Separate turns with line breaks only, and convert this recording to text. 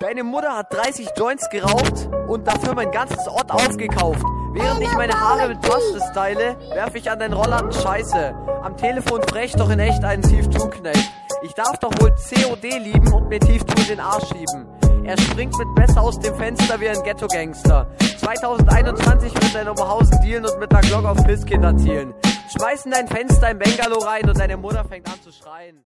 Deine Mutter hat 30 Joints geraucht und dafür mein ganzes Ort aufgekauft. Während ich meine Haare mit Paste style, werf ich an deinen Rollern Scheiße. Am Telefon frech doch in echt einen Tieftunknecht. Knecht. Ich darf doch wohl COD lieben und mir Tieftun in den Arsch schieben. Er springt mit Messer aus dem Fenster wie ein Ghetto-Gangster. 2021 wird er in Oberhausen dealen und mit einer Glock auf Pisskinder zielen. Schmeißen dein Fenster im Bengalo rein und deine Mutter fängt an zu schreien.